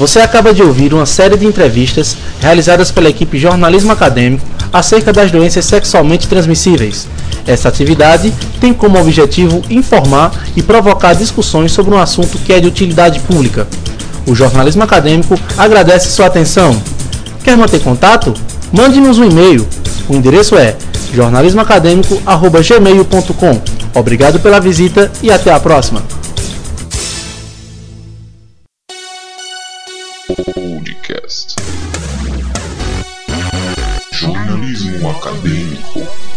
Você acaba de ouvir uma série de entrevistas realizadas pela equipe Jornalismo Acadêmico acerca das doenças sexualmente transmissíveis. Essa atividade tem como objetivo informar e provocar discussões sobre um assunto que é de utilidade pública. O jornalismo acadêmico agradece sua atenção. Quer manter contato? Mande-nos um e-mail. O endereço é jornalismoacadêmico@gmail.com. Obrigado pela visita e até a próxima. Podcast. Jornalismo acadêmico.